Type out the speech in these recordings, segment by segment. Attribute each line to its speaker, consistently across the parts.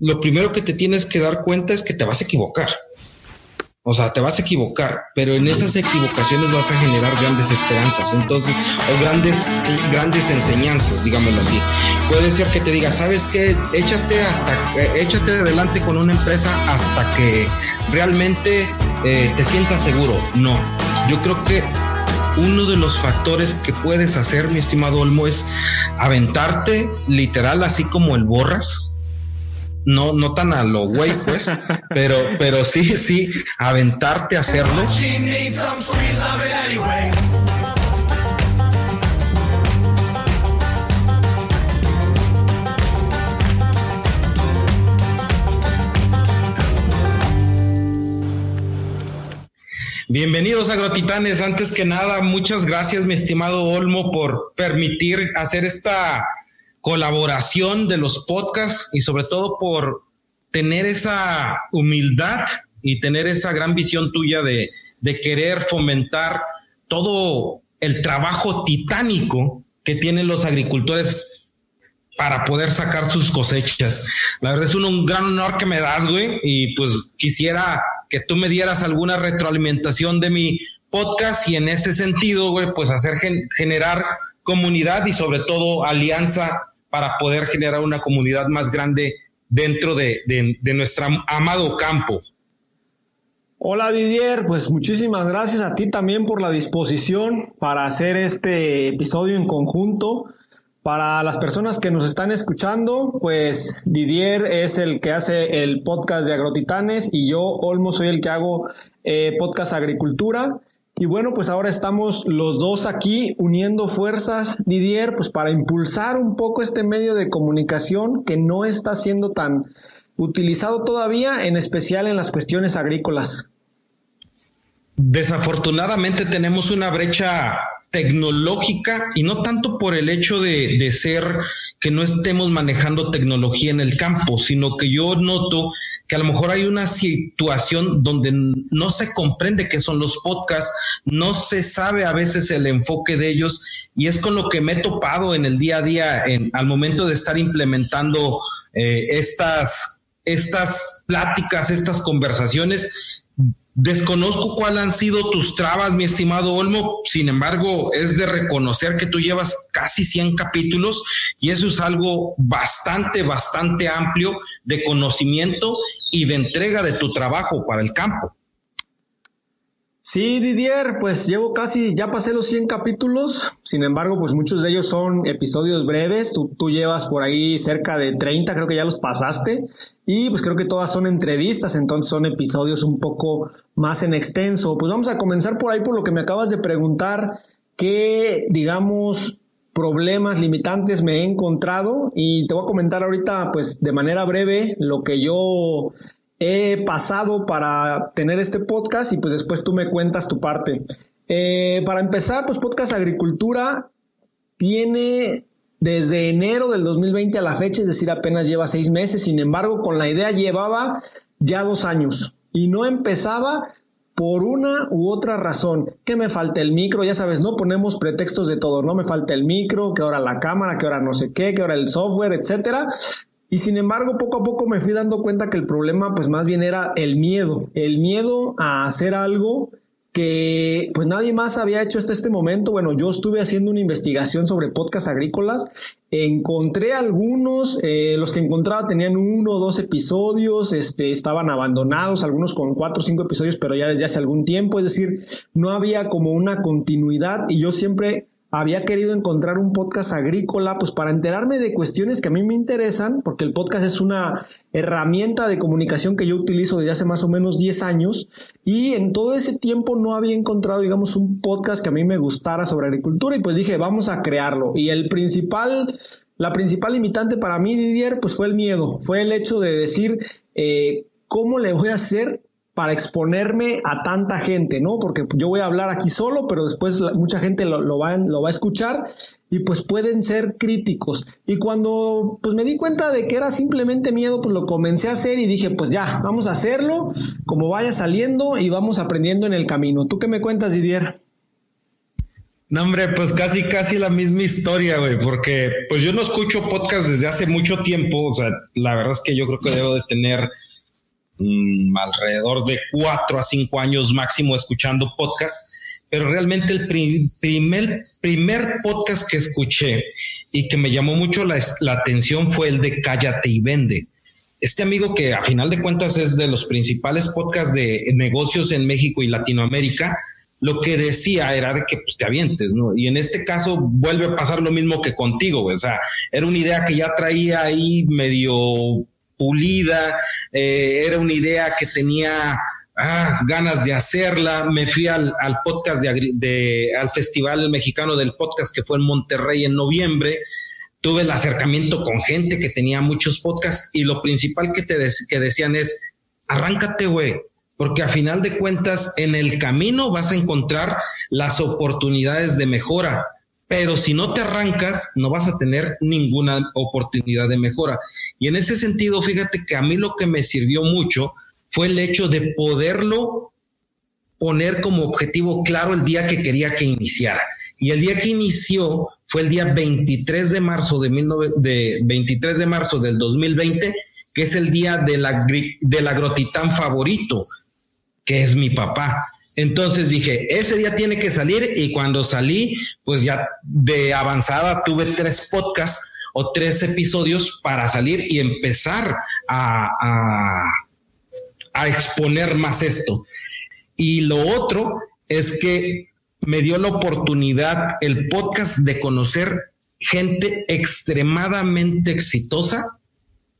Speaker 1: lo primero que te tienes que dar cuenta es que te vas a equivocar. O sea, te vas a equivocar, pero en esas equivocaciones vas a generar grandes esperanzas, entonces, o grandes, grandes enseñanzas, digámoslo así. Puede ser que te diga, ¿sabes qué? Échate hasta, eh, échate adelante con una empresa hasta que realmente eh, te sientas seguro. No, yo creo que uno de los factores que puedes hacer, mi estimado Olmo, es aventarte literal, así como el borras, no, no tan a lo güey, pues, pero, pero sí, sí, aventarte a hacerlo. Bienvenidos agrotitanes. Antes que nada, muchas gracias, mi estimado Olmo, por permitir hacer esta colaboración de los podcasts y sobre todo por tener esa humildad y tener esa gran visión tuya de, de querer fomentar todo el trabajo titánico que tienen los agricultores para poder sacar sus cosechas. La verdad es un, gran honor que me das, güey, y pues quisiera que tú me dieras alguna retroalimentación de mi podcast y en ese sentido, güey, pues hacer generar comunidad y sobre todo alianza para poder generar una comunidad más grande dentro de, de, nuestro amado campo.
Speaker 2: Hola Didier, pues muchísimas gracias a ti también por la disposición para hacer este episodio en conjunto. Para las personas que nos están escuchando, pues Didier es el que hace el podcast de Agrotitanes y yo, Olmo, soy el que hago eh, podcast Agricultura. Y bueno, pues ahora estamos los dos aquí uniendo fuerzas, Didier, pues para impulsar un poco este medio de comunicación que no está siendo tan utilizado todavía, en especial en las cuestiones agrícolas.
Speaker 1: Desafortunadamente tenemos una brecha tecnológica y no tanto por el hecho de, de ser que no estemos manejando tecnología en el campo, sino que yo noto que a lo mejor hay una situación donde no se comprende qué son los podcasts, no se sabe a veces el enfoque de ellos y es con lo que me he topado en el día a día en, al momento de estar implementando eh, estas, estas pláticas, estas conversaciones Desconozco cuáles han sido tus trabas, mi estimado Olmo. Sin embargo, es de reconocer que tú llevas casi 100 capítulos y eso es algo bastante, bastante amplio de conocimiento y de entrega de tu trabajo para el campo.
Speaker 2: Sí, Didier, pues llevo casi, ya pasé los 100 capítulos, sin embargo, pues muchos de ellos son episodios breves, tú, tú, llevas por ahí cerca de 30, creo que ya los pasaste, y pues creo que todas son entrevistas, entonces son episodios un poco más en extenso. Pues vamos a comenzar por ahí por lo que me acabas de preguntar, qué, digamos, problemas limitantes me he encontrado y te voy a comentar ahorita pues de manera breve lo que yo he pasado para tener este podcast y pues después tú me cuentas tu parte. Eh, para empezar, pues Podcast Agricultura tiene desde enero del 2020 a la fecha, es decir, apenas lleva seis meses, sin embargo, con la idea llevaba ya dos años y no empezaba por una u otra razón, que me falta el micro, ya sabes, no ponemos pretextos de todo, no me falta el micro, que ahora la cámara, que ahora no sé qué, que ahora el software, etcétera. Y sin embargo, poco a poco me fui dando cuenta que el problema pues más bien era el miedo, el miedo a hacer algo que pues nadie más había hecho hasta este momento. Bueno, yo estuve haciendo una investigación sobre podcasts agrícolas, encontré algunos, eh, los que encontraba tenían uno o dos episodios, este, estaban abandonados, algunos con cuatro o cinco episodios, pero ya desde hace algún tiempo, es decir, no había como una continuidad y yo siempre había querido encontrar un podcast agrícola, pues para enterarme de cuestiones que a mí me interesan, porque el podcast es una herramienta de comunicación que yo utilizo desde hace más o menos 10 años, y en todo ese tiempo no había encontrado, digamos, un podcast que a mí me gustara sobre agricultura, y pues dije, vamos a crearlo. Y el principal, la principal limitante para mí, Didier, pues fue el miedo, fue el hecho de decir, eh, ¿cómo le voy a hacer para exponerme a tanta gente, ¿no? Porque yo voy a hablar aquí solo, pero después mucha gente lo, va, a escuchar y pues pueden ser críticos. Y cuando pues me di cuenta de que era simplemente miedo, pues lo comencé a hacer y dije, pues ya, vamos a hacerlo, como vaya saliendo y vamos aprendiendo en el camino. ¿Tú qué me cuentas, Didier?
Speaker 1: No, hombre, pues casi, casi la misma historia, güey, porque pues yo no escucho podcast desde hace mucho tiempo. O sea, la verdad es que yo creo que debo de tener mm, alrededor de cuatro a cinco años máximo escuchando podcast. Pero realmente el primer, primer podcast que escuché y que me llamó mucho la, la atención fue el de Cállate y Vende. Este amigo que a final de cuentas es de los principales podcasts de negocios en México y Latinoamérica, lo que decía era de que pues, te avientes, ¿no? Y en este caso vuelve a pasar lo mismo que contigo, o sea, era una idea que ya traía ahí medio pulida, eh, era una idea que tenía ah, ganas de hacerla, me fui al, podcast de, al Festival Mexicano del Podcast que fue en Monterrey en noviembre, tuve el acercamiento con gente que tenía muchos podcasts y lo principal que te que decían es, arráncate, güey, porque a final de cuentas en el camino vas a encontrar las oportunidades de mejora, pero si no te arrancas no vas a tener ninguna oportunidad de mejora. Y en ese sentido, fíjate que a mí lo que me sirvió mucho fue el hecho de poderlo poner como objetivo claro el día que quería que iniciara. Y el día que inició fue el día 23 de marzo de, de 23 de marzo del 2020, que es el día del, del agrotitán favorito, que es mi papá. Entonces dije, ese día tiene que salir y cuando salí, pues ya de avanzada tuve tres podcasts o tres episodios para salir y empezar a, a, exponer más esto. Y lo otro es que me dio la oportunidad el podcast de conocer gente extremadamente exitosa,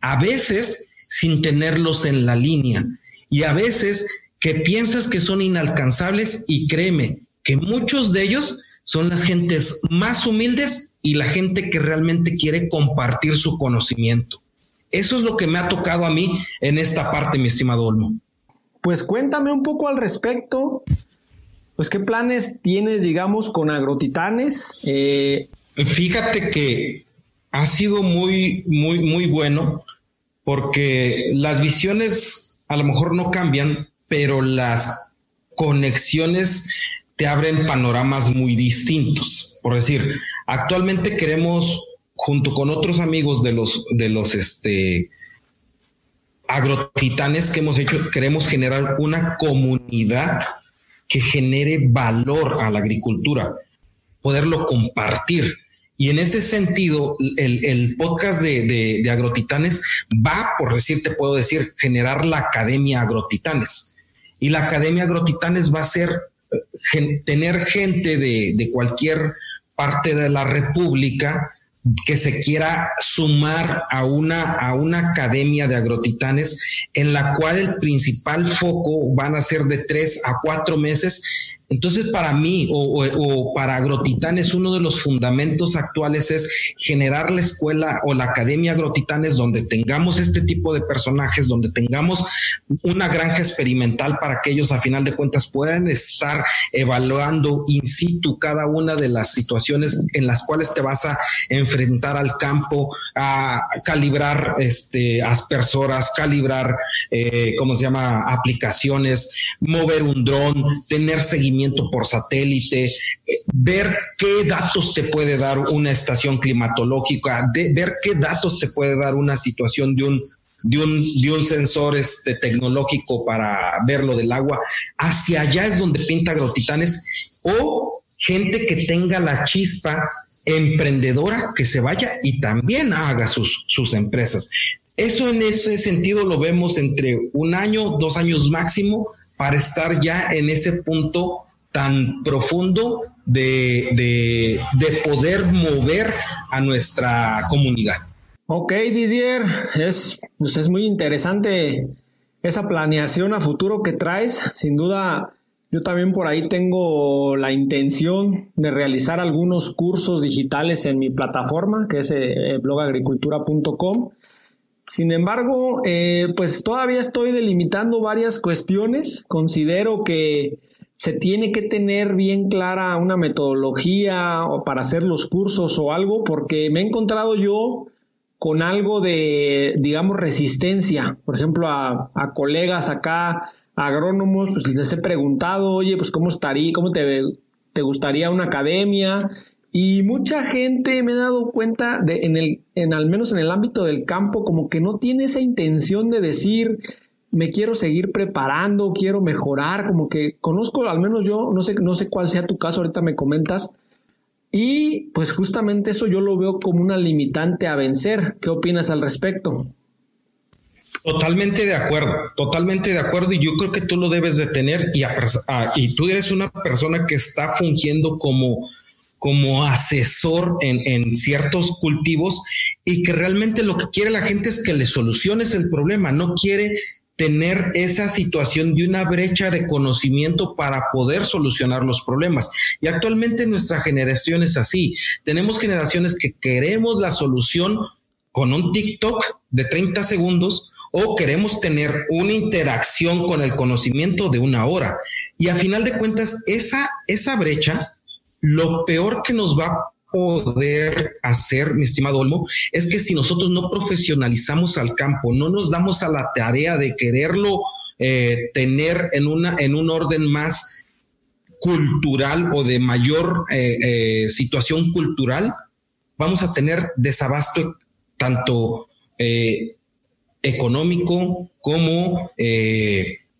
Speaker 1: a veces sin tenerlos en la línea y a veces que piensas que son inalcanzables y créeme que muchos de ellos son las gentes más humildes y la gente que realmente quiere compartir su conocimiento. Eso es lo que me ha tocado a mí en esta parte, mi estimado Olmo.
Speaker 2: Pues cuéntame un poco al respecto. Pues qué planes tienes, digamos, con Agrotitanes.
Speaker 1: Eh, Fíjate que ha sido muy, muy, muy bueno porque las visiones a lo mejor no cambian, pero las conexiones te abren panoramas muy distintos. Por decir, actualmente queremos, junto con otros amigos de los, de los este, agrotitanes que hemos hecho, queremos generar una comunidad que genere valor a la agricultura, poderlo compartir. Y en ese sentido, el, podcast de, de, Agrotitanes va, por decir, te puedo decir, generar la Academia Agrotitanes. Y la Academia Agrotitanes va a ser tener gente de, de cualquier parte de la República que se quiera sumar a una, a una academia de agrotitanes en la cual el principal foco van a ser de tres a cuatro meses entonces, para mí o, para Agrotitanes, uno de los fundamentos actuales es generar la escuela o la Academia Agrotitanes donde tengamos este tipo de personajes, donde tengamos una granja experimental para que ellos a final de cuentas puedan estar evaluando in situ cada una de las situaciones en las cuales te vas a enfrentar al campo, a calibrar este, aspersoras, calibrar, eh, ¿cómo se llama?, aplicaciones, mover un dron, tener seguimiento por satélite, eh, ver qué datos te puede dar una estación climatológica, ver qué datos te puede dar una situación de un, de un, de un sensor este, tecnológico para ver lo del agua. Hacia allá es donde pinta Agrotitanes o gente que tenga la chispa emprendedora que se vaya y también haga sus, sus empresas. Eso en ese sentido lo vemos entre un año, dos años máximo para estar ya en ese punto tan profundo de, poder mover a nuestra comunidad.
Speaker 2: Ok, Didier, es, pues es muy interesante esa planeación a futuro que traes. Sin duda, yo también por ahí tengo la intención de realizar algunos cursos digitales en mi plataforma, que es eh, blogagricultura.com. Sin embargo, eh, pues todavía estoy delimitando varias cuestiones. Considero que se tiene que tener bien clara una metodología para hacer los cursos o algo, porque me he encontrado yo con algo de, digamos, resistencia. Por ejemplo, a, colegas acá, agrónomos, pues les he preguntado, oye, pues cómo estaría, cómo te, ¿Te gustaría una academia? Y mucha gente me he dado cuenta de en el, en al menos en el ámbito del campo, como que no tiene esa intención de decir, me quiero seguir preparando, quiero mejorar, como que conozco, al menos yo, no sé, no sé cuál sea tu caso, ahorita me comentas. Y pues justamente eso yo lo veo como una limitante a vencer. ¿Qué opinas al respecto?
Speaker 1: Totalmente de acuerdo, totalmente de acuerdo y yo creo que tú lo debes de tener y, tú eres una persona que está fungiendo como, como asesor en, en, ciertos cultivos y que realmente lo que quiere la gente es que le soluciones el problema, no quiere tener esa situación de una brecha de conocimiento para poder solucionar los problemas. Y actualmente nuestra generación es así. Tenemos generaciones que queremos la solución con un TikTok de 30 segundos o queremos tener una interacción con el conocimiento de una hora. Y a final de cuentas, esa, esa brecha, lo peor que nos va poder hacer, mi estimado Olmo, es que si nosotros no profesionalizamos al campo, no nos damos a la tarea de quererlo eh, tener en, una, en un orden más cultural o de mayor eh, eh, situación cultural, vamos a tener desabasto tanto económico como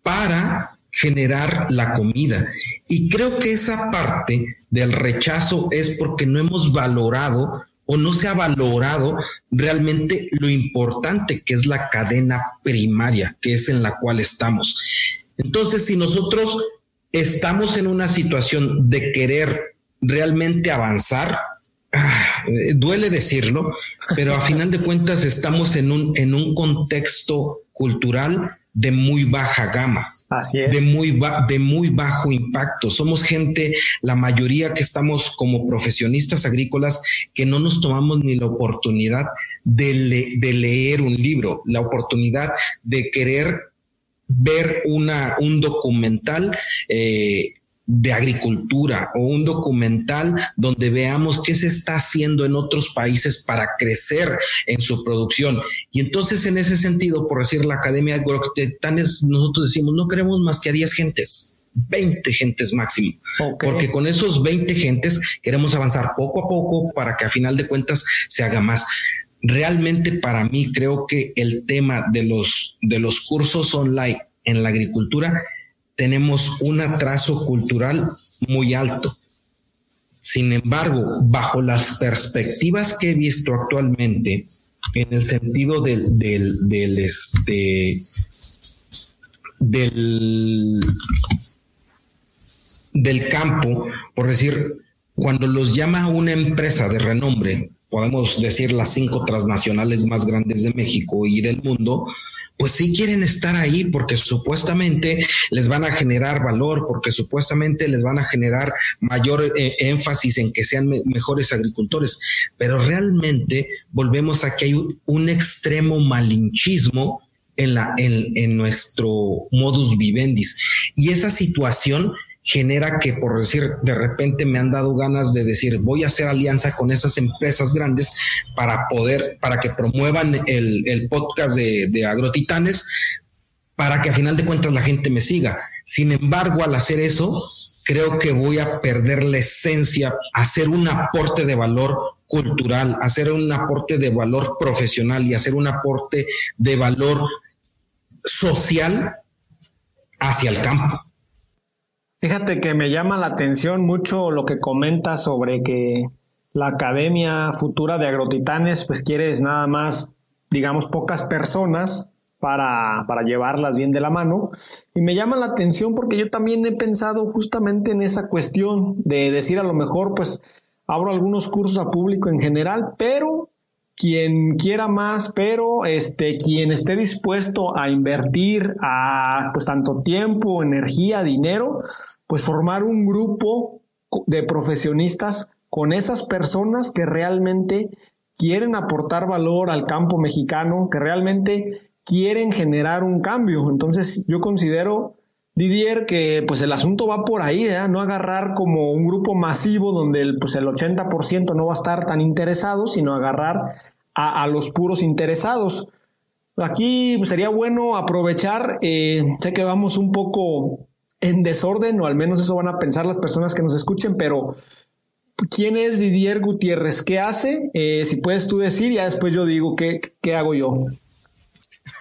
Speaker 1: para generar la comida. Y creo que esa parte del rechazo es porque no hemos valorado o no se ha valorado realmente lo importante que es la cadena primaria, que es en la cual estamos. Entonces, si nosotros estamos en una situación de querer realmente avanzar, ah, duele decirlo, pero a final de cuentas estamos en un, en un contexto cultural de muy baja gama.
Speaker 2: Así es.
Speaker 1: De muy, de muy bajo impacto. Somos gente, la mayoría que estamos como profesionistas agrícolas, que no nos tomamos ni la oportunidad de, de leer un libro, la oportunidad de querer ver una, un documental eh, de agricultura o un documental donde veamos qué se está haciendo en otros países para crecer en su producción. Y entonces en ese sentido, por decir la Academia de Agrotitanes, nosotros decimos, no queremos más que a 10 gentes. 20 gentes máximo, porque con esos 20 gentes queremos avanzar poco a poco para que a final de cuentas se haga más realmente para mí creo que el tema de los de los cursos online en la agricultura tenemos un atraso cultural muy alto. Sin embargo, bajo las perspectivas que he visto actualmente, en el sentido del, del, este, del, del campo, por decir, cuando los llama una empresa de renombre, podemos decir las cinco transnacionales más grandes de México y del mundo, pues sí quieren estar ahí porque supuestamente les van a generar valor, porque supuestamente les van a generar mayor eh, énfasis en que sean mejores agricultores, pero realmente volvemos a que hay un, extremo malinchismo en, la, en, en nuestro modus vivendis. Y esa situación genera que, por decir, de repente me han dado ganas de decir, voy a hacer alianza con esas empresas grandes para poder, para que promuevan el, podcast de, de Agrotitanes, para que a final de cuentas la gente me siga. Sin embargo, al hacer eso, creo que voy a perder la esencia, hacer un aporte de valor cultural, hacer un aporte de valor profesional y hacer un aporte de valor social hacia el campo.
Speaker 2: Fíjate que me llama la atención mucho lo que comentas sobre que la Academia Futura de Agrotitanes, pues quieres nada más, digamos, pocas personas para, para llevarlas bien de la mano. Y me llama la atención porque yo también he pensado justamente en esa cuestión de decir a lo mejor, pues abro algunos cursos a público en general, pero quien quiera más, pero este, quien esté dispuesto a invertir a pues tanto tiempo, energía, dinero, pues formar un grupo de profesionistas con esas personas que realmente quieren aportar valor al campo mexicano, que realmente quieren generar un cambio. Entonces yo considero, Didier, que pues el asunto va por ahí, ¿eh? no agarrar como un grupo masivo donde el, pues el 80% no va a estar tan interesado, sino agarrar a, los puros interesados. Aquí sería bueno aprovechar, eh, sé que vamos un poco en desorden, o al menos eso van a pensar las personas que nos escuchen, pero ¿quién es Didier Gutiérrez? ¿Qué hace? Eh, si puedes tú decir, ya después yo digo qué, qué hago yo.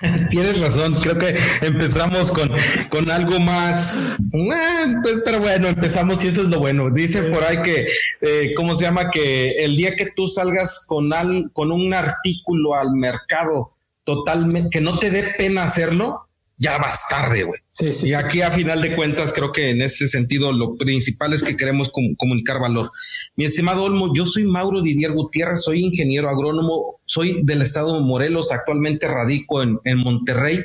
Speaker 1: Tienes razón, creo que empezamos con, con algo más, eh, pues, pero bueno, empezamos y eso es lo bueno. Dice por ahí que, eh, ¿cómo se llama? Que el día que tú salgas con, al, con un artículo al mercado totalmente, que no te dé pena hacerlo, ya vas tarde, güey. Sí, sí, y aquí a final de cuentas creo que en ese sentido lo principal es que queremos comunicar valor. Mi estimado Olmo, yo soy Mauro Didier Gutiérrez, soy ingeniero agrónomo, soy del estado de Morelos, actualmente radico en, en Monterrey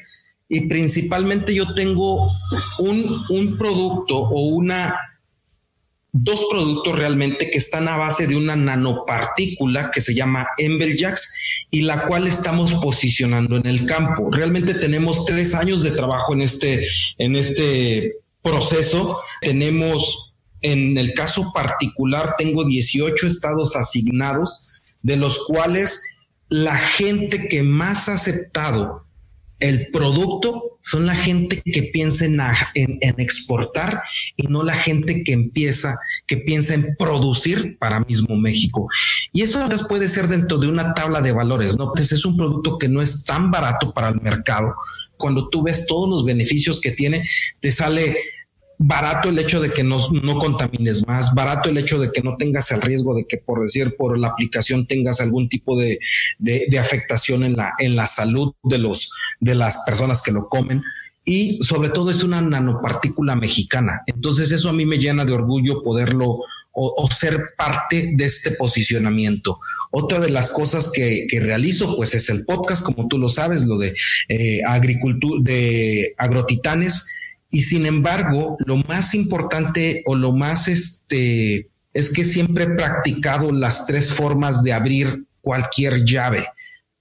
Speaker 1: y principalmente yo tengo un, un producto o una dos productos realmente que están a base de una nanopartícula que se llama Embeljax y la cual estamos posicionando en el campo. Realmente tenemos tres años de trabajo en este, en este proceso. Tenemos, en el caso particular, tengo 18 estados asignados, de los cuales la gente que más ha aceptado el producto son la gente que piensa en, en, exportar y no la gente que empieza, que piensa en producir para mismo México. Y eso puede ser dentro de una tabla de valores, ¿no? Entonces es un producto que no es tan barato para el mercado. Cuando tú ves todos los beneficios que tiene, te sale barato el hecho de que no, no, contamines más, barato el hecho de que no tengas el riesgo de que por decir por la aplicación tengas algún tipo de, de, afectación en la, en la salud de los, de las personas que lo comen. Y sobre todo es una nanopartícula mexicana. Entonces eso a mí me llena de orgullo poderlo o, ser parte de este posicionamiento. Otra de las cosas que, que, realizo, pues es el podcast, como tú lo sabes, lo de eh, agricultura, de agrotitanes, y sin embargo, lo más importante o lo más este es que siempre he practicado las tres formas de abrir cualquier llave,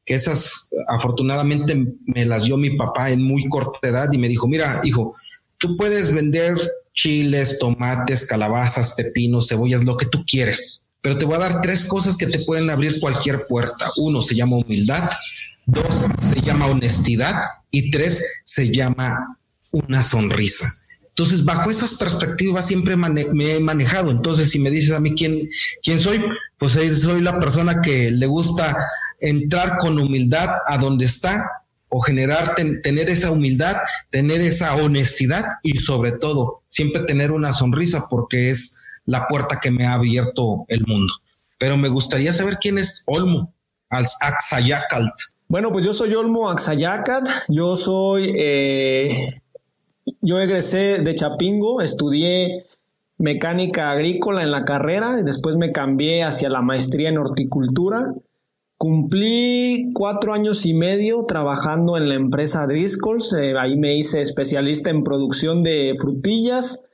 Speaker 1: que esas afortunadamente me las dio mi papá en muy corta edad y me dijo, mira, hijo, tú puedes vender chiles, tomates, calabazas, pepinos, cebollas, lo que tú quieres, pero te voy a dar tres cosas que te pueden abrir cualquier puerta. Uno se llama humildad, dos se llama honestidad y tres se llama una sonrisa. Entonces, bajo esas perspectivas siempre me he manejado. Entonces, si me dices a mí quién, quién soy, pues soy la persona que le gusta entrar con humildad a donde está o generar, tener esa humildad, tener esa honestidad y sobre todo siempre tener una sonrisa porque es la puerta que me ha abierto el mundo. Pero me gustaría saber quién es Olmo, Axayacalt.
Speaker 2: Bueno, pues yo soy Olmo Axayacat, yo soy eh, yo egresé de Chapingo, estudié mecánica agrícola en la carrera y después me cambié hacia la maestría en horticultura. Cumplí cuatro años y medio trabajando en la empresa Driscolls. Eh, ahí me hice especialista en producción de frutillas,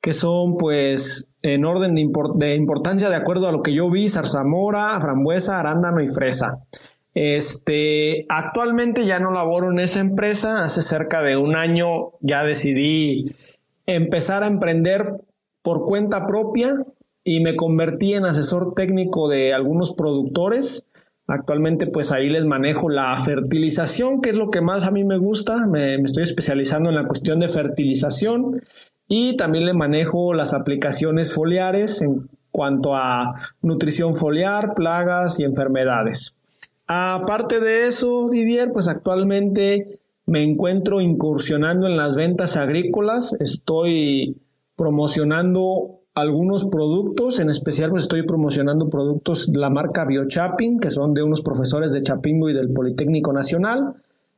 Speaker 2: que son pues en orden de, de importancia de acuerdo a lo que yo vi, zarzamora, frambuesa, arándano y fresa. Este, actualmente ya no laboro en esa empresa. Hace cerca de un año ya decidí empezar a emprender por cuenta propia y me convertí en asesor técnico de algunos productores. Actualmente pues ahí les manejo la fertilización, que es lo que más a mí me gusta. Me, me estoy especializando en la cuestión de fertilización y también le manejo las aplicaciones foliares en cuanto a nutrición foliar, plagas y enfermedades. Aparte de eso, Didier, pues actualmente me encuentro incursionando en las ventas agrícolas. Estoy promocionando algunos productos, en especial pues estoy promocionando productos de la marca BioChapping, que son de unos profesores de Chapingo y del Politécnico Nacional.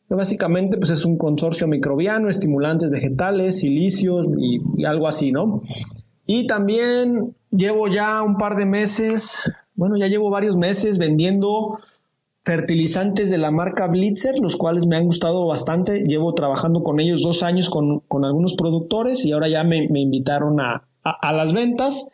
Speaker 2: básicamente pues es un consorcio microbiano, estimulantes vegetales, silicios y, y algo así, ¿no? Y también llevo ya un par de meses, bueno, ya llevo varios meses vendiendo fertilizantes de la marca Blitzer, los cuales me han gustado bastante. Llevo trabajando con ellos dos años con, algunos productores y ahora ya me, invitaron a, las ventas.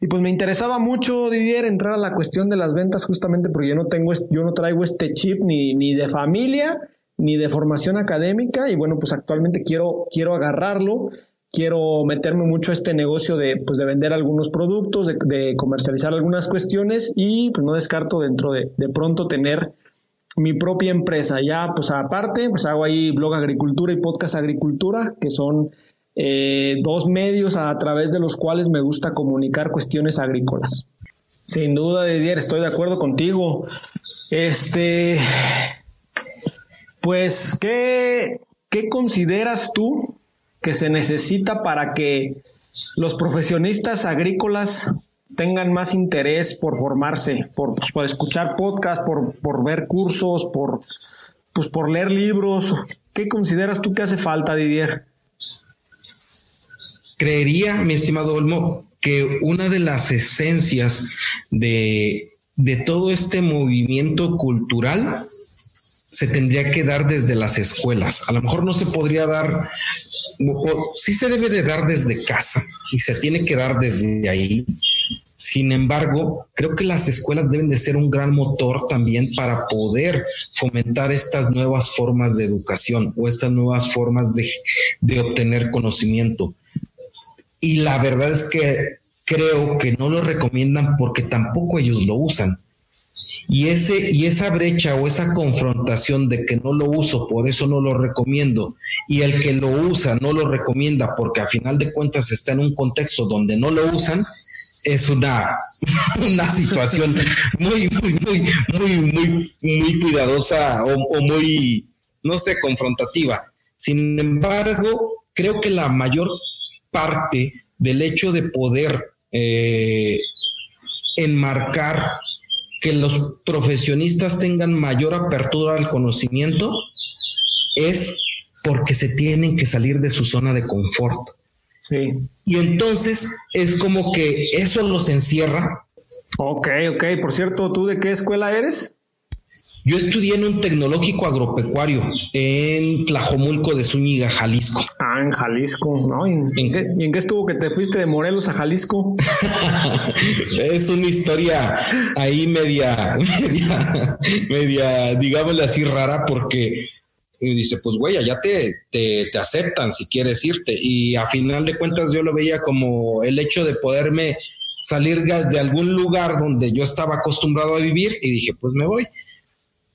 Speaker 2: Y pues me interesaba mucho, Didier, entrar a la cuestión de las ventas justamente porque yo no tengo, yo no traigo este chip ni, ni de familia ni de formación académica y bueno, pues actualmente quiero, quiero agarrarlo quiero meterme mucho a este negocio de, pues, de vender algunos productos, de, comercializar algunas cuestiones y pues no descarto dentro de, de pronto tener mi propia empresa. Ya, pues aparte, pues hago ahí blog agricultura y podcast agricultura, que son eh, dos medios a través de los cuales me gusta comunicar cuestiones agrícolas. Sin duda, Didier, estoy de acuerdo contigo. Este, pues, ¿qué, qué consideras tú que se necesita para que los profesionistas agrícolas tengan más interés por formarse, por, pues, escuchar podcasts, por, ver cursos, por, pues, por leer libros. ¿Qué consideras tú que hace falta, Didier?
Speaker 1: Creería, mi estimado Olmo, que una de las esencias de todo este movimiento cultural se tendría que dar desde las escuelas. A lo mejor no se podría dar, sí se debe de dar desde casa y se tiene que dar desde ahí. Sin embargo, creo que las escuelas deben de ser un gran motor también para poder fomentar estas nuevas formas de educación o estas nuevas formas de, de obtener conocimiento. Y la verdad es que creo que no lo recomiendan porque tampoco ellos lo usan. Y, ese, y esa brecha o esa confrontación de que no lo uso, por eso no lo recomiendo, y el que lo usa no lo recomienda porque a final de cuentas está en un contexto donde no lo usan, es una, una situación muy, muy, muy, muy, muy, cuidadosa o, muy, no sé, confrontativa. Sin embargo, creo que la mayor parte del hecho de poder eh, enmarcar que los profesionistas tengan mayor apertura al conocimiento es porque se tienen que salir de su zona de confort. Sí. Y entonces es como que eso los encierra.
Speaker 2: Ok, ok. Por cierto, ¿tú de qué escuela eres?
Speaker 1: Yo estudié en un tecnológico agropecuario en Tlajomulco de Zúñiga, Jalisco.
Speaker 2: Ah, en Jalisco, ¿no? ¿Y en, qué, ¿Y en qué estuvo que te fuiste de Morelos a Jalisco?
Speaker 1: es una historia ahí media, media, media, digámosle así, rara, porque dice, pues güey, allá te, te, te aceptan si quieres irte. Y a final de cuentas yo lo veía como el hecho de poderme salir de algún lugar donde yo estaba acostumbrado a vivir y dije, pues me voy.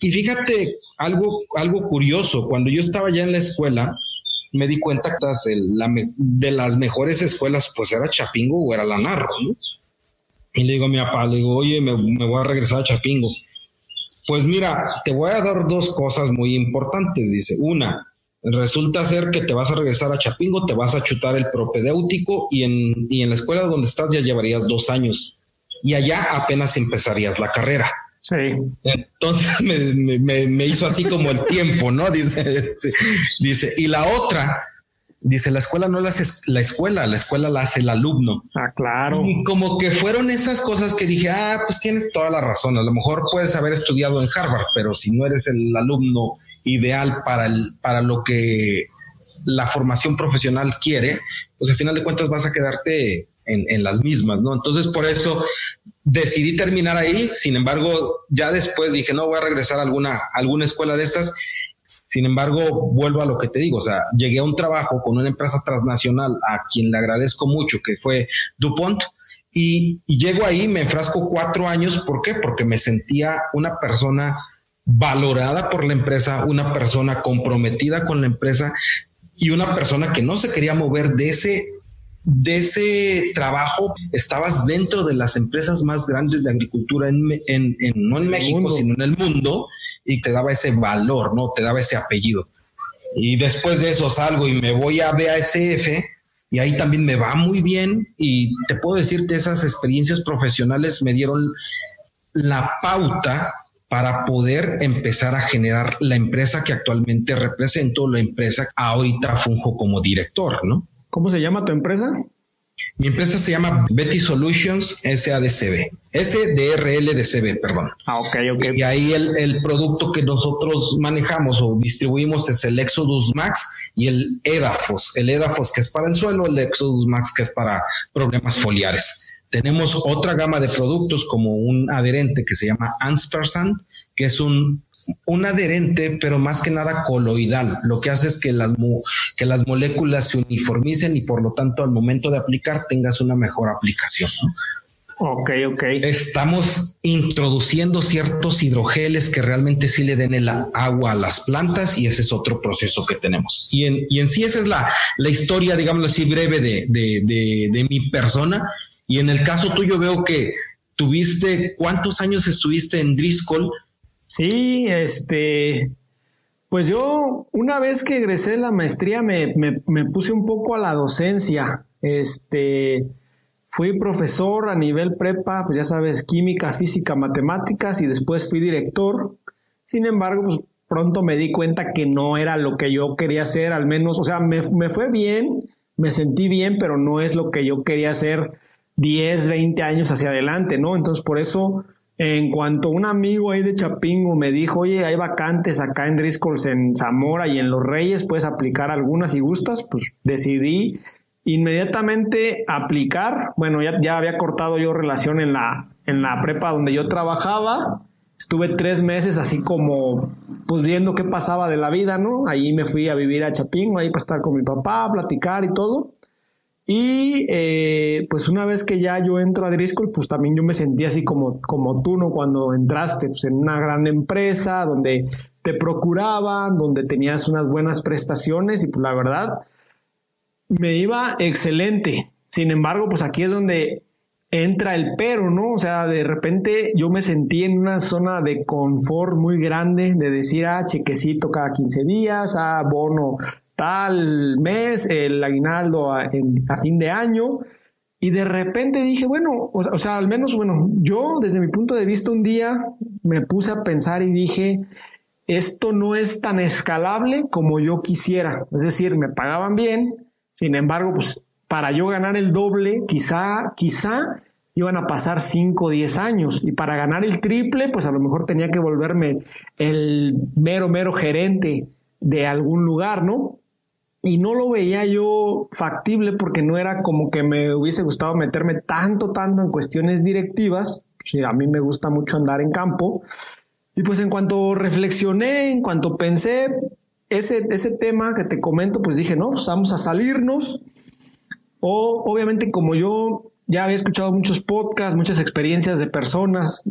Speaker 1: Y fíjate algo, algo curioso, cuando yo estaba ya en la escuela, me di cuenta que de las mejores escuelas, pues era Chapingo o era la Narro, ¿no? Y le digo a mi papá, le digo, oye, me, me voy a regresar a Chapingo. Pues mira, te voy a dar dos cosas muy importantes, dice. Una, resulta ser que te vas a regresar a Chapingo, te vas a chutar el propedéutico y en, y en la escuela donde estás ya llevarías dos años. Y allá apenas empezarías la carrera. Sí. Entonces me, hizo así como el tiempo, ¿no? Dice, este, dice, y la otra, dice, la escuela no la hace la escuela, la escuela la hace el alumno.
Speaker 2: Ah, claro.
Speaker 1: Y como que fueron esas cosas que dije, ah, pues tienes toda la razón. A lo mejor puedes haber estudiado en Harvard, pero si no eres el alumno ideal para el, para lo que la formación profesional quiere, pues al final de cuentas vas a quedarte en, en, las mismas, ¿no? Entonces, por eso decidí terminar ahí. Sin embargo, ya después dije, no, voy a regresar a alguna, alguna escuela de estas. Sin embargo, vuelvo a lo que te digo, o sea, llegué a un trabajo con una empresa transnacional a quien le agradezco mucho, que fue DuPont, y, y llego ahí, me enfrasco cuatro años, ¿por qué? Porque me sentía una persona valorada por la empresa, una persona comprometida con la empresa y una persona que no se quería mover de ese de ese trabajo estabas dentro de las empresas más grandes de agricultura en, no en México, sino en el mundo y te daba ese valor, ¿no? Te daba ese apellido. Y después de eso salgo y me voy a BASF y ahí también me va muy bien y te puedo decir que esas experiencias profesionales me dieron la pauta para poder empezar a generar la empresa que actualmente represento, la empresa ahorita funjo como director, ¿no?
Speaker 2: ¿Cómo se llama tu empresa?
Speaker 1: Mi empresa se llama Betty Solutions SADCB. SDRLDCB, perdón.
Speaker 2: Ah, ok, ok.
Speaker 1: Y ahí el, el, producto que nosotros manejamos o distribuimos es el Exodus Max y el EDAFOS. El EDAFOS que es para el suelo, el Exodus Max que es para problemas foliares. Tenemos otra gama de productos como un adherente que se llama Anspersand, que es un un adherente, pero más que nada coloidal. Lo que hace es que las, que las moléculas se uniformicen y por lo tanto al momento de aplicar tengas una mejor aplicación.
Speaker 2: Ok, ok.
Speaker 1: Estamos introduciendo ciertos hidrogeles que realmente sí le den el agua a las plantas y ese es otro proceso que tenemos. Y en, y en sí esa es la, la historia, digámoslo así, breve de, de, de, de mi persona. Y en el caso tuyo veo que tuviste, ¿cuántos años estuviste en Driscoll?
Speaker 2: Sí, este, pues yo una vez que egresé de la maestría me, me, puse un poco a la docencia. Este, fui profesor a nivel prepa, pues ya sabes, química, física, matemáticas y después fui director. Sin embargo, pues pronto me di cuenta que no era lo que yo quería hacer, al menos, o sea, me, me fue bien, me sentí bien, pero no es lo que yo quería hacer 10, 20 años hacia adelante, ¿no? Entonces, por eso, en cuanto un amigo ahí de Chapingo me dijo, oye, hay vacantes acá en Driscolls, en Zamora y en Los Reyes, puedes aplicar algunas si gustas, pues decidí inmediatamente aplicar. Bueno, ya, ya había cortado yo relación en la, en la prepa donde yo trabajaba. Estuve tres meses así como, pues viendo qué pasaba de la vida, ¿no? Ahí me fui a vivir a Chapingo, ahí para estar con mi papá, platicar y todo. Y eh, pues una vez que ya yo entro a Driscoll, pues también yo me sentí así como, como tú, ¿no? Cuando entraste pues, en una gran empresa donde te procuraban, donde tenías unas buenas prestaciones y pues la verdad me iba excelente. Sin embargo, pues aquí es donde entra el pero, ¿no? O sea, de repente yo me sentí en una zona de confort muy grande, de decir, ah, chequecito cada 15 días, ah, bono tal mes, el aguinaldo a, fin de año. Y de repente dije, bueno, o, sea, al menos, bueno, yo desde mi punto de vista un día me puse a pensar y dije, esto no es tan escalable como yo quisiera. Es decir, me pagaban bien, sin embargo, pues para yo ganar el doble, quizá, quizá iban a pasar 5 o 10 años. Y para ganar el triple, pues a lo mejor tenía que volverme el mero, mero gerente de algún lugar, ¿no? Y no lo veía yo factible porque no era como que me hubiese gustado meterme tanto, tanto en cuestiones directivas. a mí me gusta mucho andar en campo. Y pues en cuanto reflexioné, en cuanto pensé ese, ese tema que te comento, pues dije, no, pues vamos a salirnos. O obviamente como yo ya había escuchado muchos podcasts, muchas experiencias de personas,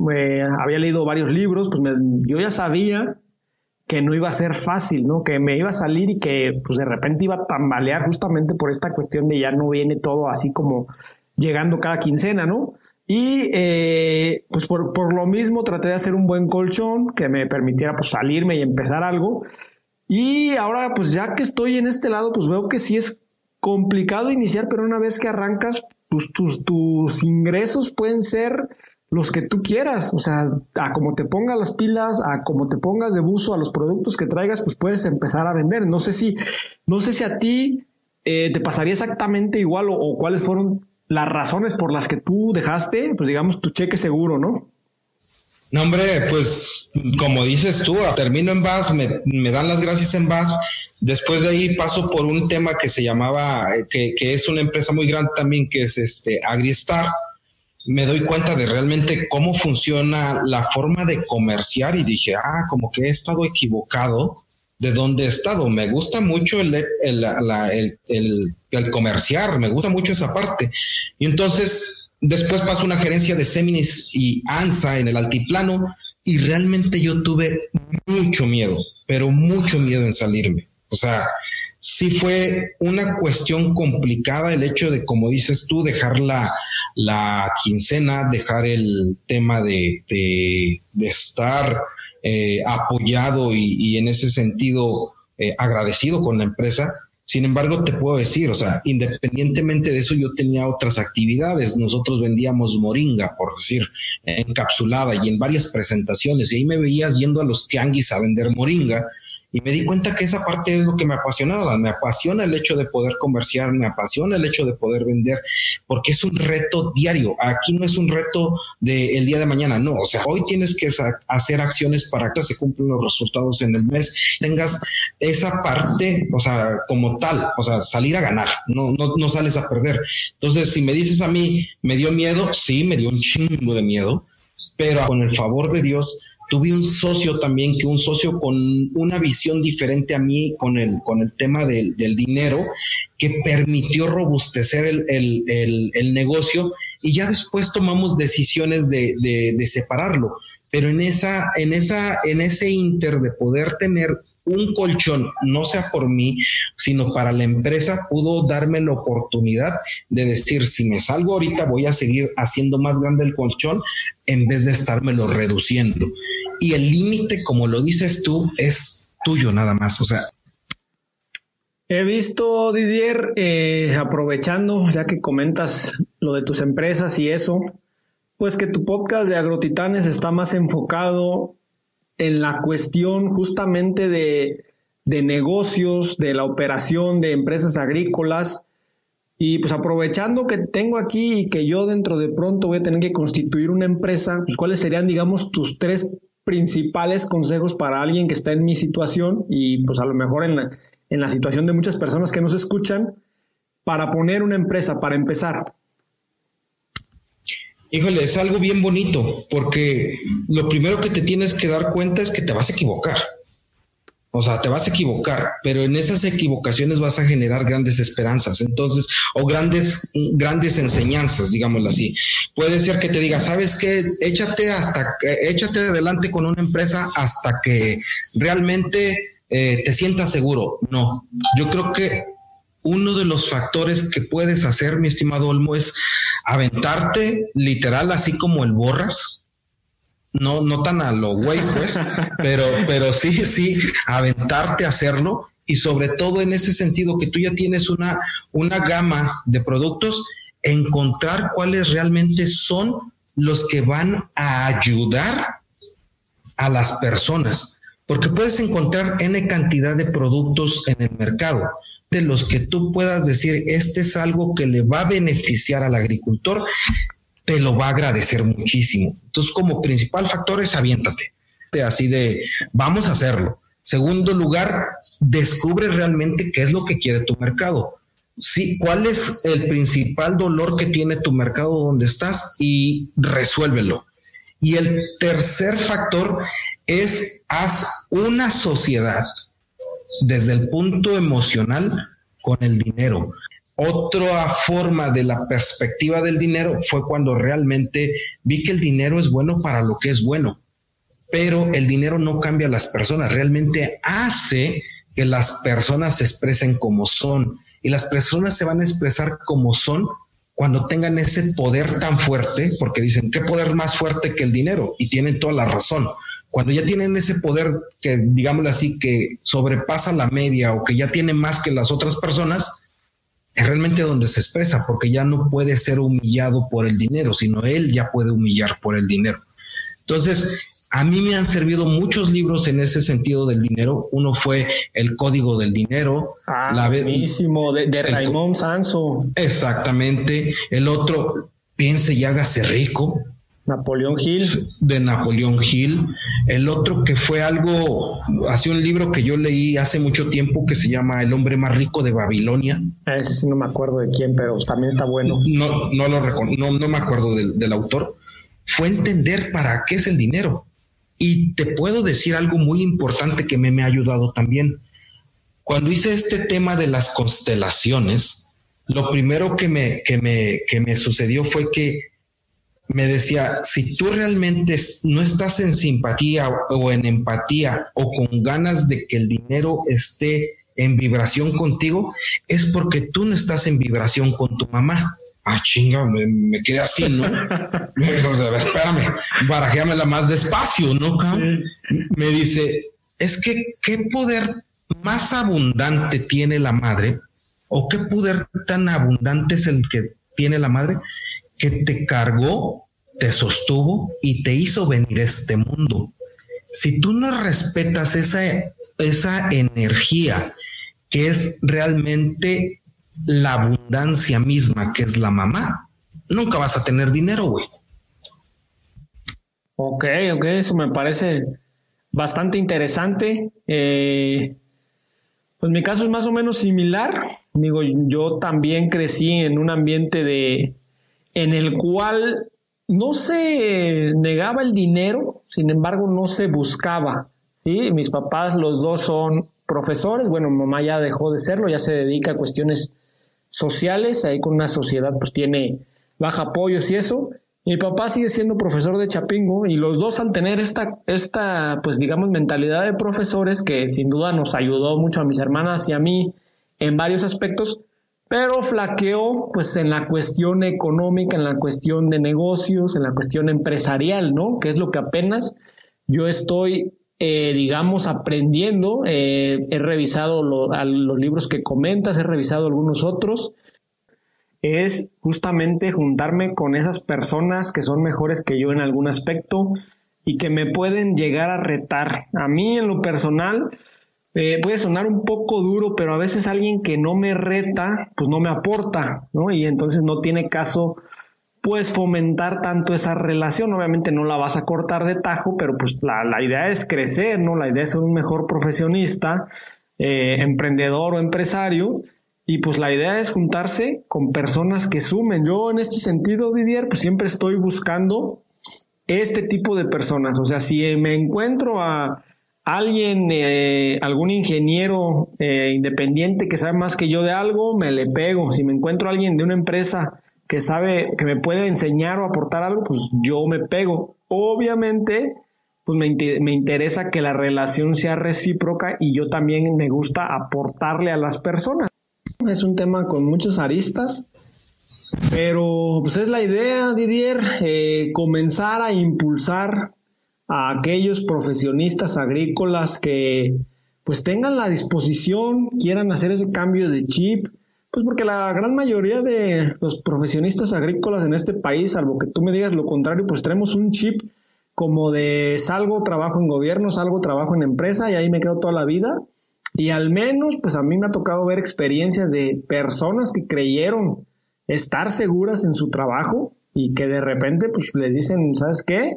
Speaker 2: había leído varios libros, pues yo ya sabía que no iba a ser fácil, ¿no? Que me iba a salir y que pues de repente iba a tambalear justamente por esta cuestión de ya no viene todo así como llegando cada quincena, ¿no? Y eh, pues por, por, lo mismo traté de hacer un buen colchón que me permitiera pues salirme y empezar algo. Y ahora pues ya que estoy en este lado pues veo que sí es complicado iniciar, pero una vez que arrancas pues tus, tus ingresos pueden ser los que tú quieras, o sea, a como te pongas las pilas, a como te pongas de buzo a los productos que traigas, pues puedes empezar a vender. No sé si, no sé si a ti eh, te pasaría exactamente igual o, cuáles fueron las razones por las que tú dejaste, pues digamos, tu cheque seguro, ¿no?
Speaker 1: No, hombre, pues como dices tú, termino en VAS, me, me dan las gracias en VAS. Después de ahí paso por un tema que se llamaba, eh, que, que es una empresa muy grande también, que es este Agristar me doy cuenta de realmente cómo funciona la forma de comerciar y dije, ah, como que he estado equivocado de dónde he estado. Me gusta mucho el, el, el, el, comerciar, me gusta mucho esa parte. Y entonces después pasó una gerencia de Seminis y ANSA en el altiplano y realmente yo tuve mucho miedo, pero mucho miedo en salirme. O sea, sí fue una cuestión complicada el hecho de, como dices tú, dejar la, la quincena, dejar el tema de, de, estar eh, apoyado y, en ese sentido eh, agradecido con la empresa. Sin embargo, te puedo decir, o sea, independientemente de eso, yo tenía otras actividades. Nosotros vendíamos moringa, por decir, encapsulada y en varias presentaciones. Y ahí me veías yendo a los tianguis a vender moringa y me di cuenta que esa parte es lo que me apasionaba. Me apasiona el hecho de poder comerciar, me apasiona el hecho de poder vender, porque es un reto diario. Aquí no es un reto del día de mañana, no. O sea, hoy tienes que hacer acciones para que se cumplan los resultados en el mes. Tengas esa parte, o sea, como tal, o sea, salir a ganar, no, no, no sales a perder. Entonces, si me dices a mí, me dio miedo, sí, me dio un chingo de miedo, pero con el favor de Dios, tuve un socio también, que un socio con una visión diferente a mí con el, con el tema del, dinero, que permitió robustecer el, el, el, negocio y ya después tomamos decisiones de, de, de separarlo. Pero en esa, en esa, en ese inter de poder tener un colchón, no sea por mí, sino para la empresa, pudo darme la oportunidad de decir, si me salgo ahorita, voy a seguir haciendo más grande el colchón en vez de estármelo reduciendo. Y el límite, como lo dices tú, es tuyo nada más. O sea,
Speaker 2: He visto, Didier, eh, aprovechando, ya que comentas lo de tus empresas y eso, pues que tu podcast de Agrotitanes está más enfocado en la cuestión justamente de, de negocios, de la operación de empresas agrícolas. Y pues aprovechando que tengo aquí y que yo dentro de pronto voy a tener que constituir una empresa, pues cuáles serían, digamos, tus tres principales consejos para alguien que está en mi situación y pues a lo mejor en la, en la situación de muchas personas que nos escuchan para poner una empresa, para empezar?
Speaker 1: Híjole, es algo bien bonito, porque lo primero que te tienes que dar cuenta es que te vas a equivocar. O sea, te vas a equivocar, pero en esas equivocaciones vas a generar grandes esperanzas, entonces, o grandes, grandes enseñanzas, digámoslo así. Puede ser que te diga, sabes qué, échate hasta, échate adelante con una empresa hasta que realmente eh, te sientas seguro. No, yo creo que uno de los factores que puedes hacer, mi estimado Olmo, es aventarte literal, así como el borras. No, no tan a lo güey, pues, pero, pero sí, sí, aventarte a hacerlo. Y sobre todo en ese sentido que tú ya tienes una, una gama de productos, encontrar cuáles realmente son los que van a ayudar a las personas. Porque puedes encontrar N cantidad de productos en el mercado. De los que tú puedas decir, este es algo que le va a beneficiar al agricultor, te lo va a agradecer muchísimo. Entonces, como principal factor es aviéntate, así de, vamos a hacerlo. Segundo lugar, descubre realmente qué es lo que quiere tu mercado. Sí, cuál es el principal dolor que tiene tu mercado donde estás y resuélvelo. Y el tercer factor es haz una sociedad desde el punto emocional con el dinero. Otra forma de la perspectiva del dinero fue cuando realmente vi que el dinero es bueno para lo que es bueno, pero el dinero no cambia a las personas, realmente hace que las personas se expresen como son y las personas se van a expresar como son cuando tengan ese poder tan fuerte, porque dicen, ¿qué poder más fuerte que el dinero? Y tienen toda la razón cuando ya tienen ese poder que, digámoslo así, que sobrepasa la media o que ya tiene más que las otras personas, es realmente donde se expresa, porque ya no puede ser humillado por el dinero, sino él ya puede humillar por el dinero. Entonces, a mí me han servido muchos libros en ese sentido del dinero. Uno fue El Código del Dinero.
Speaker 2: Ah, la buenísimo, de, de Raymond Sanso.
Speaker 1: Exactamente. El otro, Piense y hágase rico.
Speaker 2: Napoleón Hill.
Speaker 1: De Napoleón Hill. El otro que fue algo, hace un libro que yo leí hace mucho tiempo que se llama El hombre más rico de Babilonia.
Speaker 2: Ah, ese sí no me acuerdo de quién, pero también está bueno.
Speaker 1: No, no lo no, no me acuerdo del, del autor. Fue entender para qué es el dinero. Y te puedo decir algo muy importante que me, me ha ayudado también. Cuando hice este tema de las constelaciones, lo primero que me, que me, que me sucedió fue que me decía, si tú realmente no estás en simpatía o en empatía o con ganas de que el dinero esté en vibración contigo, es porque tú no estás en vibración con tu mamá. Ah, chinga, me, quedé así, ¿no? me dijo, espérame, barajéamela más despacio, ¿no? Me dice, es que qué poder más abundante tiene la madre o qué poder tan abundante es el que tiene la madre que te cargó, te sostuvo y te hizo venir a este mundo. Si tú no respetas esa, esa energía que es realmente la abundancia misma, que es la mamá, nunca vas a tener dinero, güey.
Speaker 2: Ok, ok, eso me parece bastante interesante. Eh, pues mi caso es más o menos similar. Digo, yo también crecí en un ambiente de, en el cual no se negaba el dinero, sin embargo no se buscaba. ¿sí? Mis papás, los dos son profesores, bueno, mamá ya dejó de serlo, ya se dedica a cuestiones sociales, ahí con una sociedad pues tiene baja apoyos y eso. Mi papá sigue siendo profesor de Chapingo y los dos al tener esta, esta, pues digamos, mentalidad de profesores que sin duda nos ayudó mucho a mis hermanas y a mí en varios aspectos, pero flaqueó pues en la cuestión económica, en la cuestión de negocios, en la cuestión empresarial, ¿no? Que es lo que apenas yo estoy, eh, digamos, aprendiendo. Eh, he revisado los libros que comentas, he revisado algunos otros es justamente juntarme con esas personas que son mejores que yo en algún aspecto y que me pueden llegar a retar. A mí en lo personal eh, puede sonar un poco duro, pero a veces alguien que no me reta, pues no me aporta, ¿no? Y entonces no tiene caso pues fomentar tanto esa relación. Obviamente no la vas a cortar de tajo, pero pues la, la idea es crecer, ¿no? La idea es ser un mejor profesionista, eh, emprendedor o empresario y pues la idea es juntarse con personas que sumen. Yo en este sentido, Didier, pues siempre estoy buscando este tipo de personas. O sea, si me encuentro a alguien, eh, algún ingeniero eh, independiente que sabe más que yo de algo, me le pego. Si me encuentro alguien de una empresa que sabe, que me puede enseñar o aportar algo, pues yo me pego. Obviamente, pues me, me, interesa que la relación sea recíproca y yo también me gusta aportarle a las personas. Es un tema con muchas aristas, pero pues es la idea, Didier, eh, comenzar a impulsar a aquellos profesionistas agrícolas que pues tengan la disposición, quieran hacer ese cambio de chip, pues porque la gran mayoría de los profesionistas agrícolas en este país, salvo que tú me digas lo contrario, pues tenemos un chip como de salgo, trabajo en gobierno, salgo, trabajo en empresa y ahí me quedo toda la vida. Y al menos, pues a mí me ha tocado ver experiencias de personas que creyeron estar seguras en su trabajo y que de repente, pues le dicen, ¿sabes qué?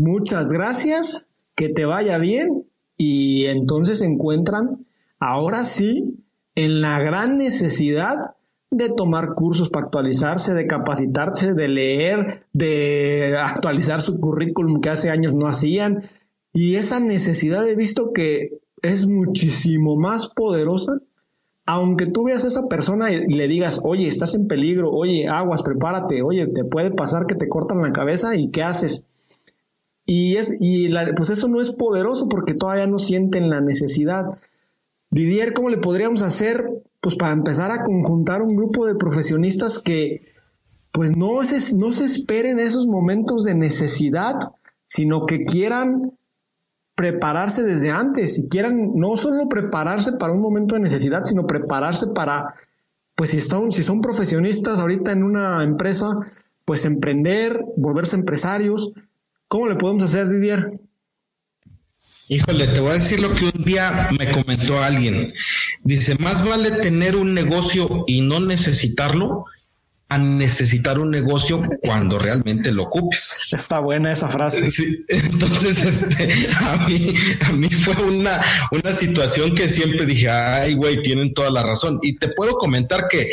Speaker 2: Muchas gracias, que te vaya bien. Y entonces se encuentran, ahora sí, en la gran necesidad de tomar cursos para actualizarse, de capacitarse, de leer, de actualizar su currículum que hace años no hacían. Y esa necesidad he visto que es muchísimo más poderosa. Aunque tú veas a esa persona y le digas, oye, estás en peligro, oye, aguas, prepárate, oye, te puede pasar que te cortan la cabeza y ¿qué haces? Y, es, y pues eso no es poderoso porque todavía no sienten la necesidad. Didier, ¿cómo le podríamos hacer? Pues para empezar a conjuntar un grupo de profesionistas que pues no se, no se esperen esos momentos de necesidad, sino que quieran prepararse desde antes, si quieran no solo prepararse para un momento de necesidad, sino prepararse para, pues si, están, si son profesionistas ahorita en una empresa, pues emprender, volverse empresarios. ¿Cómo le podemos hacer, Didier?
Speaker 1: Híjole, te voy a decir lo que un día me comentó alguien. Dice, más vale tener un negocio y no necesitarlo a necesitar un negocio cuando realmente lo ocupes.
Speaker 2: Está buena esa frase.
Speaker 1: Sí, entonces, este, a mí, a mí fue una, una situación que siempre dije, ay, güey, tienen toda la razón. Y te puedo comentar que,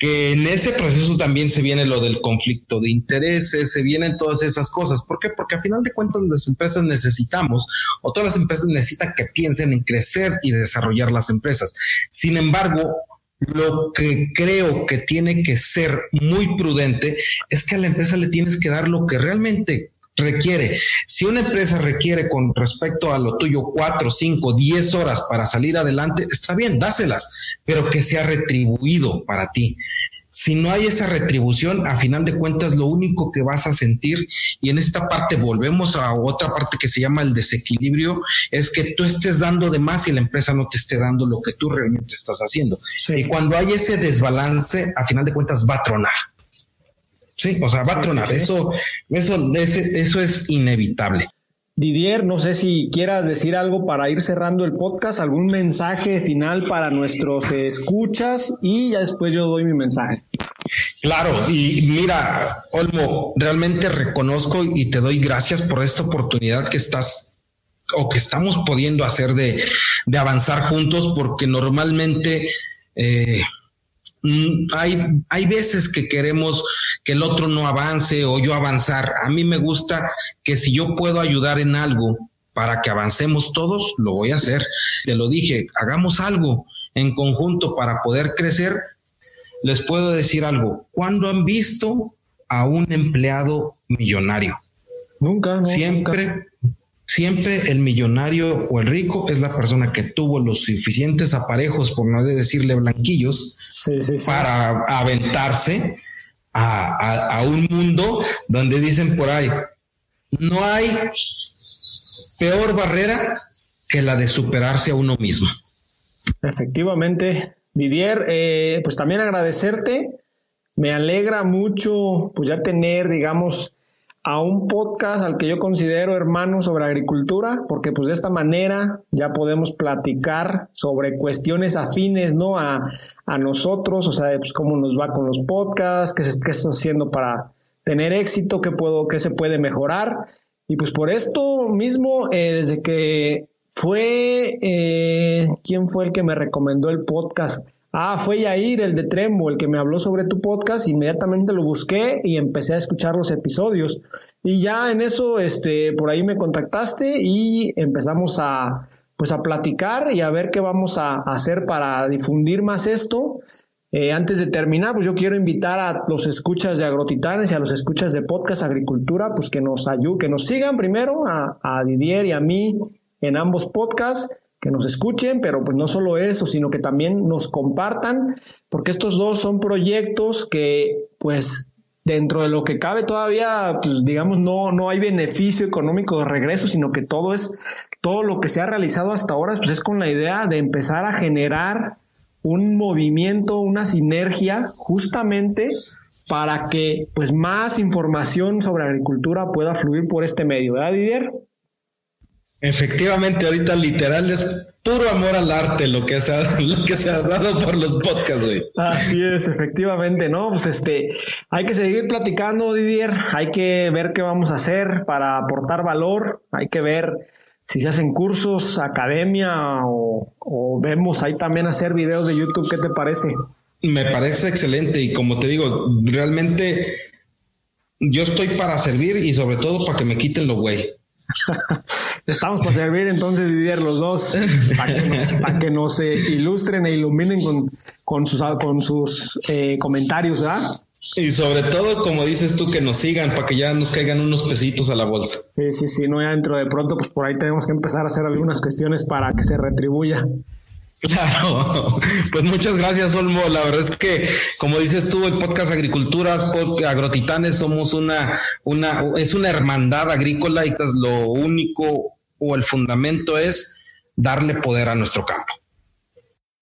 Speaker 1: que en ese proceso también se viene lo del conflicto de intereses, se vienen todas esas cosas. ¿Por qué? Porque a final de cuentas las empresas necesitamos, o todas las empresas necesitan que piensen en crecer y desarrollar las empresas. Sin embargo, lo que creo que tiene que ser muy prudente es que a la empresa le tienes que dar lo que realmente requiere. Si una empresa requiere con respecto a lo tuyo cuatro, cinco, diez horas para salir adelante, está bien, dáselas, pero que sea retribuido para ti si no hay esa retribución, a final de cuentas lo único que vas a sentir, y en esta parte volvemos a otra parte que se llama el desequilibrio, es que tú estés dando de más y la empresa no te esté dando lo que tú realmente estás haciendo. Y cuando hay ese desbalance, a final de cuentas va a tronar. Sí, o sea, va a tronar. Eso, eso, eso es inevitable.
Speaker 2: Didier, no sé si quieras decir algo para ir cerrando el podcast, algún mensaje final para nuestros escuchas y ya después yo doy mi mensaje.
Speaker 1: Claro, y mira, Olmo, realmente reconozco y te doy gracias por esta oportunidad que estás o que estamos pudiendo hacer de, de avanzar juntos, porque normalmente eh, mm, hay, hay veces que queremos que el otro no avance o yo avanzar. A mí me gusta que si yo puedo ayudar en algo para que avancemos todos, lo voy a hacer. Te lo dije, hagamos algo en conjunto para poder crecer. Les puedo decir algo, ¿cuándo han visto a un empleado millonario.
Speaker 2: Nunca,
Speaker 1: siempre, siempre el millonario o el rico es la persona que tuvo los suficientes aparejos, por no decirle blanquillos, para aventarse a, un mundo donde dicen por ahí, no hay peor barrera que la de superarse a uno mismo.
Speaker 2: Efectivamente, Didier, eh, pues también agradecerte. Me alegra mucho pues ya tener, digamos, a un podcast al que yo considero hermano sobre agricultura, porque pues de esta manera ya podemos platicar sobre cuestiones afines, ¿no? A, nosotros, o sea, pues cómo nos va con los podcasts, qué, qué estás haciendo para tener éxito, qué, puedo, qué se puede mejorar. Y pues por esto mismo, eh, desde que fue, eh, ¿quién fue el que me recomendó el podcast? Ah, fue Yair, el de Trembo, el que me habló sobre tu podcast. Inmediatamente lo busqué y empecé a escuchar los episodios. Y ya en eso, este, por ahí me contactaste y empezamos a, pues a platicar y a ver qué vamos a hacer para difundir más esto. Eh, antes de terminar, pues yo quiero invitar a los escuchas de Agrotitanes y a los escuchas de Podcast Agricultura, pues que nos ayuden, que nos sigan primero a, a Didier y a mí en ambos podcasts que nos escuchen, pero pues no solo eso, sino que también nos compartan, porque estos dos son proyectos que pues dentro de lo que cabe todavía, pues digamos, no, no hay beneficio económico de regreso, sino que todo es, todo lo que se ha realizado hasta ahora, pues es con la idea de empezar a generar un movimiento, una sinergia, justamente para que pues más información sobre agricultura pueda fluir por este medio, ¿verdad, Didier?
Speaker 1: Efectivamente, ahorita literal es puro amor al arte lo que se ha, lo que se ha dado por los podcasts, güey.
Speaker 2: Así es, efectivamente, ¿no? Pues este, hay que seguir platicando, Didier, hay que ver qué vamos a hacer para aportar valor, hay que ver si se hacen cursos, academia o, o vemos ahí también hacer videos de YouTube, ¿qué te parece?
Speaker 1: Me parece excelente y como te digo, realmente yo estoy para servir y sobre todo para que me quiten lo güey.
Speaker 2: Estamos para servir entonces, Didier, los dos, para que nos, se ilustren e iluminen con, con sus, con sus eh, comentarios, ¿ah?
Speaker 1: Y sobre todo, como dices tú, que nos sigan para que ya nos caigan unos pesitos a la bolsa.
Speaker 2: Sí, sí, sí, no ya dentro de pronto, pues por ahí tenemos que empezar a hacer algunas cuestiones para que se retribuya.
Speaker 1: Claro, pues muchas gracias, Olmo. La verdad es que, como dices tú, el podcast Agriculturas, Agrotitanes, somos una, una, es una hermandad agrícola y lo único o el fundamento es darle poder a nuestro campo.